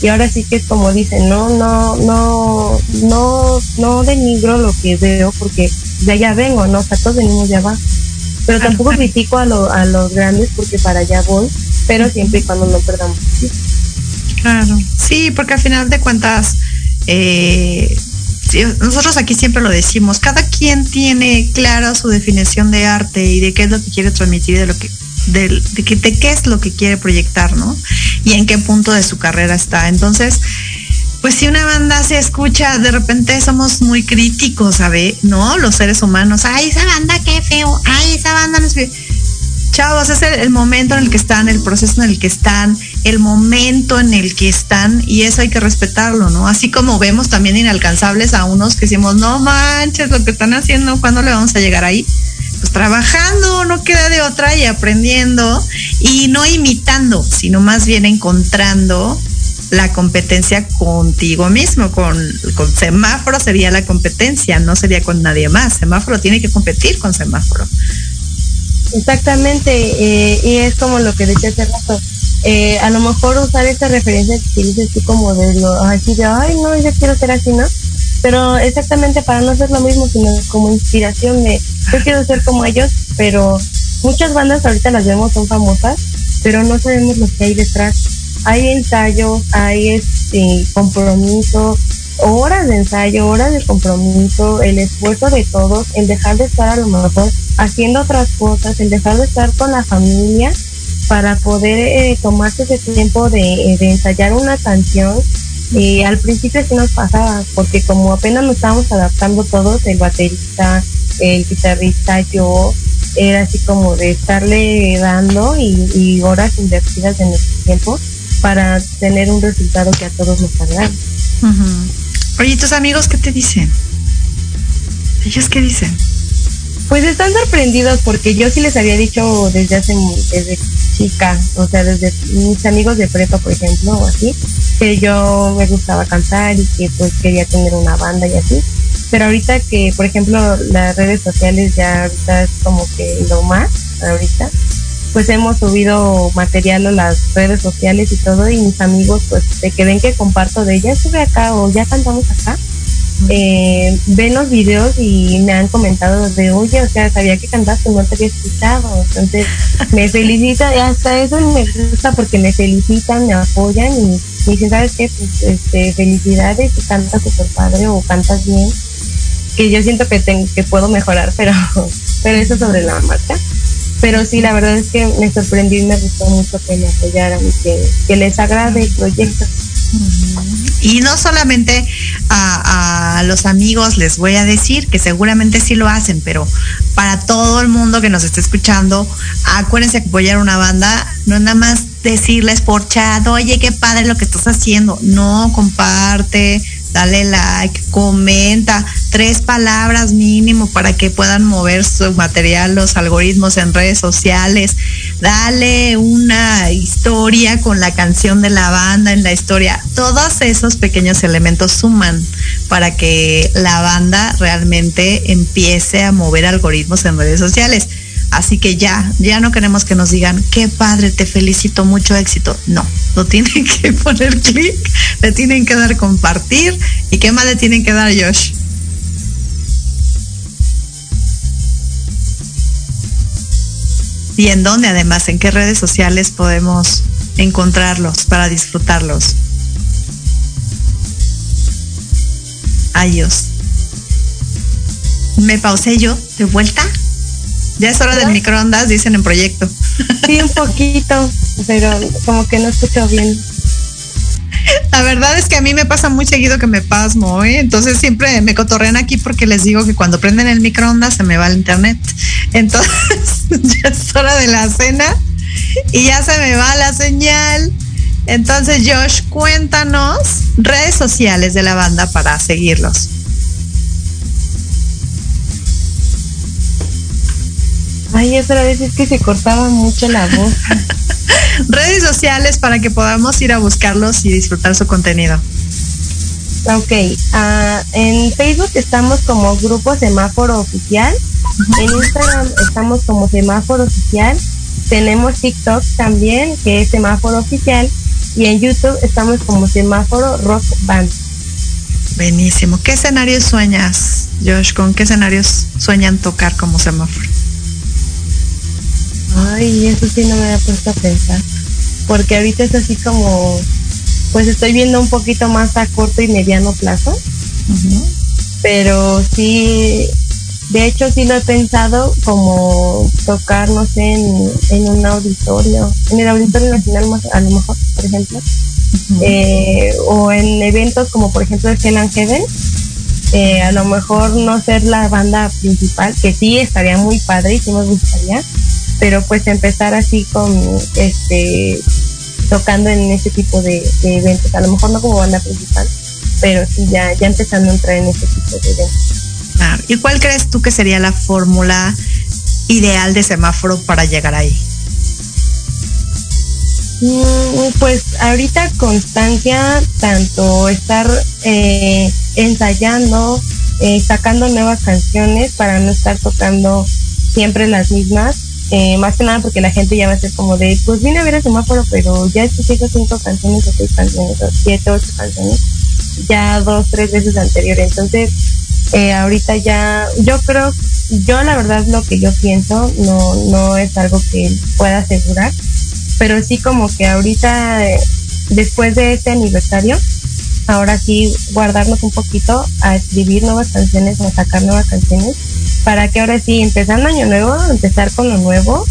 y ahora sí que es como dicen, no, no, no, no, no denigro lo que veo porque de allá vengo, ¿no? O sea, todos venimos de abajo. Pero tampoco critico a, lo, a los grandes porque para allá voy, pero siempre y cuando no perdamos. Claro, sí, porque al final de cuentas, eh, nosotros aquí siempre lo decimos, cada quien tiene clara su definición de arte y de qué es lo que quiere transmitir, de lo que de, de, que, de qué es lo que quiere proyectar, ¿no? Y en qué punto de su carrera está. Entonces, pues si una banda se escucha, de repente somos muy críticos, ¿sabe? ¿No? Los seres humanos, ay, esa banda qué feo, ay, esa banda no es feo chavos, es el, momento en el que están, el proceso en el que están, el momento en el que están, y eso hay que respetarlo, ¿no? Así como vemos también inalcanzables a unos que decimos, no manches, lo que están haciendo, ¿cuándo le vamos a llegar ahí? Pues trabajando, no queda de otra, y aprendiendo, y no imitando, sino más bien encontrando la competencia contigo mismo, con semáforo sería la competencia, no sería con nadie más. Semáforo tiene que competir con semáforo. Exactamente, eh, y es como lo que decía hace rato. Eh, a lo mejor usar esta referencia que dices tú como de lo así de, ay, no, yo quiero ser así, ¿no? Pero exactamente para no ser lo mismo, sino como inspiración de, yo quiero ser como ellos, pero muchas bandas ahorita las vemos, son famosas, pero no sabemos lo que hay detrás. Hay ensayos, hay este compromiso, horas de ensayo, horas de compromiso, el esfuerzo de todos, el dejar de estar a lo mejor haciendo otras cosas, el dejar de estar con la familia para poder eh, tomarse ese tiempo de, de, ensayar una canción. Y al principio sí nos pasaba, porque como apenas nos estábamos adaptando todos, el baterista, el guitarrista, yo, era así como de estarle dando y, y horas invertidas en nuestro tiempo para tener un resultado que a todos nos agrade. Uh. Oye, ¿tus amigos qué te dicen? ¿Ellos qué dicen? Pues están sorprendidos porque yo sí les había dicho desde hace desde chica, o sea, desde mis amigos de prepa, por ejemplo, o así, que yo me gustaba cantar y que pues quería tener una banda y así. Pero ahorita que, por ejemplo, las redes sociales ya ahorita es como que lo más, ahorita, pues hemos subido material a las redes sociales y todo y mis amigos pues de que ven que comparto de ya estuve acá o ya cantamos acá eh, ven los videos y me han comentado de oye o sea sabía que cantaste no te había escuchado entonces me felicitan y hasta eso me gusta porque me felicitan me apoyan y me dicen sabes qué pues este felicidades y cantas super padre o cantas bien que yo siento que tengo que puedo mejorar pero [laughs] pero eso sobre la marcha pero sí, la verdad es que me sorprendió y me gustó mucho que me apoyaran y que, que les agrade el proyecto. Y no solamente a, a, los amigos les voy a decir que seguramente sí lo hacen, pero para todo el mundo que nos esté escuchando, acuérdense que apoyar una banda no es nada más decirles por chat, oye, qué padre lo que estás haciendo. No, comparte, dale like, comenta, tres palabras mínimo para que puedan mover su material, los algoritmos en redes sociales, dale una historia con la canción de la banda en la historia. Todos esos pequeños elementos suman para que la banda realmente empiece a mover algoritmos en redes sociales. Así que ya, ya no queremos que nos digan, qué padre, te felicito, mucho éxito. No, lo tienen [laughs] que poner clic, le tienen que dar compartir y qué más le tienen que dar, Josh. ¿Y en dónde además? ¿En qué redes sociales podemos encontrarlos para disfrutarlos? Adiós. Me pausé yo de vuelta. Ya es hora del microondas, dicen en proyecto. Sí, un poquito, pero como que no escucho bien. La verdad es que a mí me pasa muy seguido que me pasmo, ¿eh? entonces siempre me cotorrean aquí porque les digo que cuando prenden el microondas se me va el internet. Entonces [laughs] ya es hora de la cena y ya se me va la señal. Entonces Josh, cuéntanos redes sociales de la banda para seguirlos. Ay, otra vez es que se cortaba mucho la voz. [laughs] redes sociales para que podamos ir a buscarlos y disfrutar su contenido. Ok, uh, en Facebook estamos como Grupo Semáforo Oficial, en Instagram estamos como Semáforo Oficial, tenemos TikTok también, que es Semáforo Oficial, y en YouTube estamos como Semáforo Rock Band. Buenísimo. ¿Qué escenarios sueñas, Josh? ¿Con qué escenarios sueñan tocar como semáforo? Ay, eso sí no me había puesto a pensar. Porque ahorita es así como, pues estoy viendo un poquito más a corto y mediano plazo. Pero sí, de hecho sí lo he pensado como tocar, no sé, en, un auditorio, en el Auditorio Nacional más, a lo mejor, por ejemplo. Eh, o en eventos como por ejemplo el Hell and Heaven. Eh, a lo mejor no ser la banda principal, que sí estaría muy padre y sí me gustaría, pero pues empezar así con este tocando en ese tipo de, eventos, a lo mejor no como banda principal, pero sí ya, ya empezando a entrar en ese tipo de eventos. ¿Y cuál crees tú que sería la fórmula ideal de semáforo para llegar ahí? Mm, pues ahorita constancia, tanto estar eh, ensayando, eh, sacando nuevas canciones para no estar tocando siempre las mismas eh, más que nada porque la gente ya va a ser como de, pues vine a ver el semáforo, pero ya escuché cinco canciones o seis canciones o siete, ocho canciones, ya dos, tres veces anterior. Entonces, eh, ahorita ya, yo creo, yo la verdad lo que yo pienso no, no es algo que pueda asegurar, pero sí como que ahorita, eh, después de este aniversario, ahora sí guardarnos un poquito a escribir nuevas canciones, a sacar nuevas canciones para que ahora sí, empezando año nuevo, empezar con lo nuevo,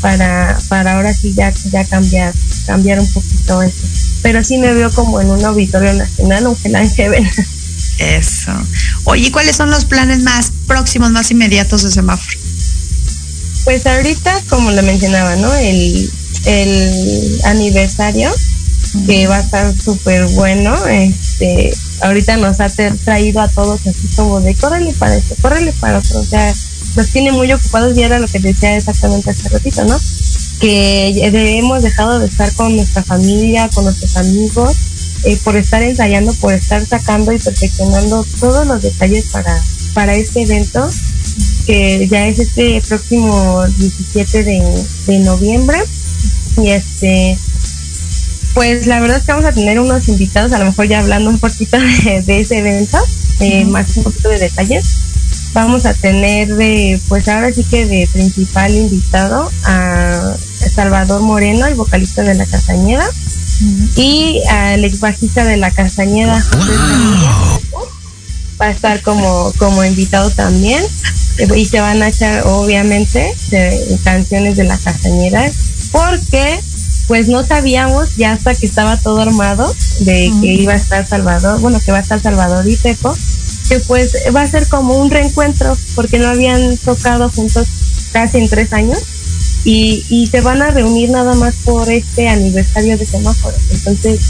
para, para ahora sí ya, ya cambiar, cambiar un poquito eso. Pero sí me veo como en un auditorio nacional, un Hell Heaven. Eso. Oye, ¿cuáles son los planes más próximos, más inmediatos de semáforo? Pues ahorita, como lo mencionaba, ¿no? El, el aniversario, que va a estar súper bueno, este, ahorita nos ha traído a todos así como de córrele para esto, córrele para otro, o sea, nos tiene muy ocupados y era lo que decía exactamente hace ratito, ¿no? Que hemos dejado de estar con nuestra familia, con nuestros amigos, eh, por estar ensayando, por estar sacando y perfeccionando todos los detalles para, para este evento, que ya es este próximo 17 de, de noviembre. Y este, pues la verdad es que vamos a tener unos invitados, a lo mejor ya hablando un poquito [laughs] de, ese evento, eh, más un poquito de detalles. Vamos a tener de, pues ahora sí que de principal invitado a Salvador Moreno, el vocalista de La Castañeda, y al ex bajista de La Castañeda, va a estar como, como invitado también. Y se van a echar, obviamente, canciones de La Castañeda, porque pues no sabíamos ya hasta que estaba todo armado de que iba a estar Salvador, bueno, que va a estar Salvador y Pepo, que pues va a ser como un reencuentro porque no habían tocado juntos casi en tres años y, y se van a reunir nada más por este aniversario de semáforo. Entonces,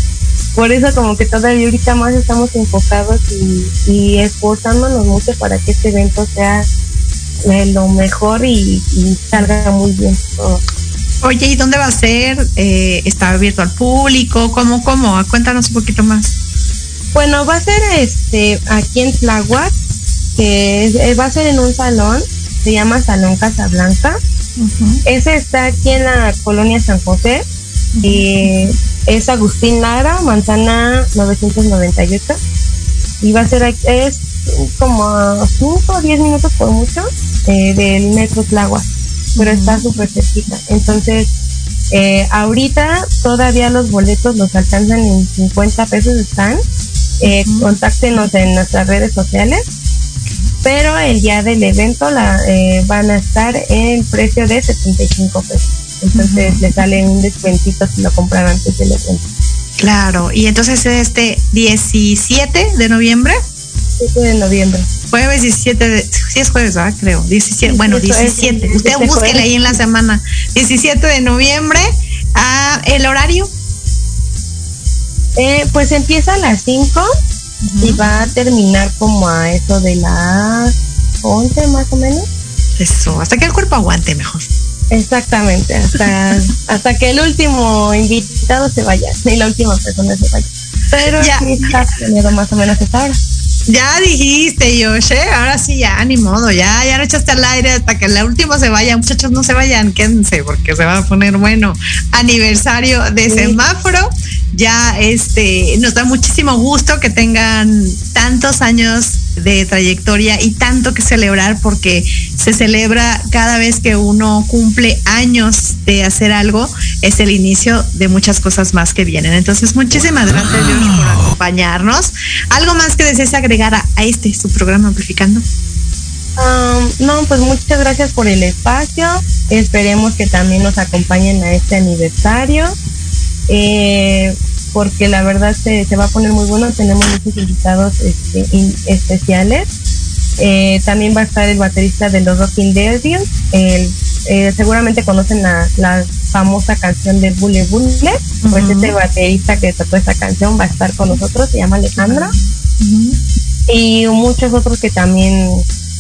por eso como que todavía ahorita más estamos enfocados y, y esforzándonos mucho para que este evento sea eh, lo mejor y, y salga muy bien todo. Oye, ¿y dónde va a ser? Eh, ¿Está abierto al público? ¿Cómo, cómo? Cuéntanos un poquito más. Bueno, va a ser este aquí en Tláhuac, que eh, va a ser en un salón, se llama Salón Casablanca. Ese está aquí en la colonia San José. y es Agustín Lara, manzana 998. Y va a ser, es como 5 o 10 minutos por mucho eh, del metro Tláhuac. Pero está súper cerquita. Entonces, eh, ahorita todavía los boletos los alcanzan en 50 pesos están. Eh, Contáctenos en nuestras redes sociales. Pero el día del evento la, eh, van a estar en precio de 75 pesos. Entonces le sale un descuentito si lo compran antes del evento. Claro, y entonces este 17 de noviembre. 7 de noviembre. Jueves 17 de, sí es jueves, ¿verdad? Creo. 17, bueno, 17. Usted este búsquele ahí en la semana. 17 de noviembre. Ah, ¿El horario? Eh, pues empieza a las 5 y va a terminar como a eso de las 11 más o menos. Eso, hasta que el cuerpo aguante mejor. Exactamente, hasta, [laughs] hasta que el último invitado se vaya y la última persona se vaya. Pero Ya. sí está teniendo más o menos esa hora. Ya dijiste, Josh, ¿eh? ahora sí ya, ni modo, ya, ya lo echaste al aire hasta que el último se vaya. Muchachos, no se vayan, quédense porque se va a poner bueno. Aniversario de semáforo. Ya este, nos da muchísimo gusto que tengan tantos años de trayectoria y tanto que celebrar porque se celebra cada vez que uno cumple años de hacer algo, es el inicio de muchas cosas más que vienen. Entonces, muchísimas gracias, Josh, por acompañarnos. ¿Algo más que desees agregar a, a este, su programa Amplificando? Um, no, pues muchas gracias por el espacio. Esperemos que también nos acompañen a este aniversario. Eh, porque la verdad se, se va a poner muy bueno. Tenemos muchos invitados este, in- especiales. Eh, también va a estar el baterista de los Rocking. El- eh, seguramente conocen la, la famosa canción de Bule Bule. Pues este baterista que tocó esa canción va a estar con nosotros. Se llama Alejandro y muchos otros que también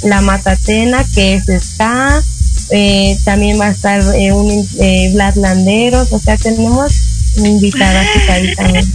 la Matatena que es ska eh, también va a estar eh, un eh, Vlad Landeros o sea tenemos invitadas ahí también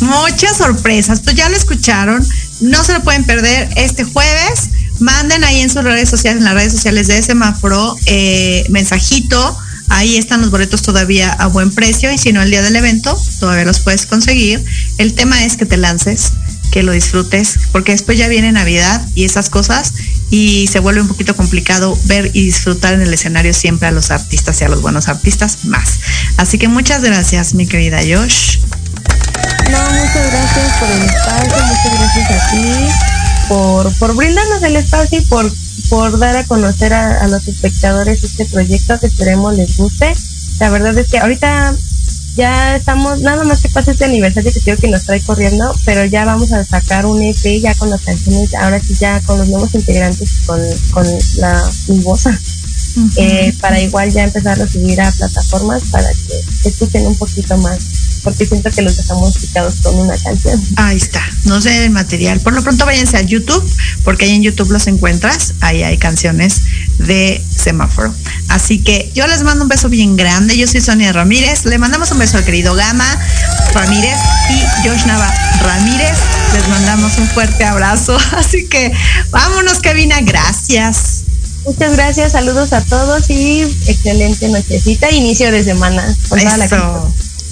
Muchas sorpresas, pues ya lo escucharon, no se lo pueden perder este jueves. Manden ahí en sus redes sociales, en las redes sociales de Semáforo, eh, mensajito. Ahí están los boletos todavía a buen precio y si no el día del evento todavía los puedes conseguir. El tema es que te lances, que lo disfrutes, porque después ya viene Navidad y esas cosas y se vuelve un poquito complicado ver y disfrutar en el escenario siempre a los artistas y a los buenos artistas más. Así que muchas gracias, mi querida Josh. no muchas gracias por el espacio muchas gracias a ti por, por brindarnos el espacio y por por dar a conocer a, a los espectadores este proyecto que esperemos les guste la verdad es que ahorita ya estamos, nada más que pasa este aniversario que creo que nos trae corriendo, pero ya vamos a sacar un EP ya con las canciones, ahora sí ya con los nuevos integrantes, con, con la mi voz, eh, para igual ya empezar a subir a plataformas para que escuchen un poquito más, porque siento que los dejamos picados con una canción. Ahí está, no sé el material. Por lo pronto váyanse a YouTube, porque ahí en YouTube los encuentras. Ahí hay canciones de semáforo. Así que yo les mando un beso bien grande. Yo soy Sonia Ramírez. Le mandamos un beso al querido Gama Ramírez y Josh Nava Ramírez. Les mandamos un fuerte abrazo. [laughs] Así que vámonos, Kevina. Gracias. Muchas gracias, saludos a todos y excelente nochecita, inicio de semana. con toda la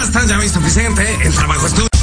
Hasta ya visto Vicente, el trabajo es.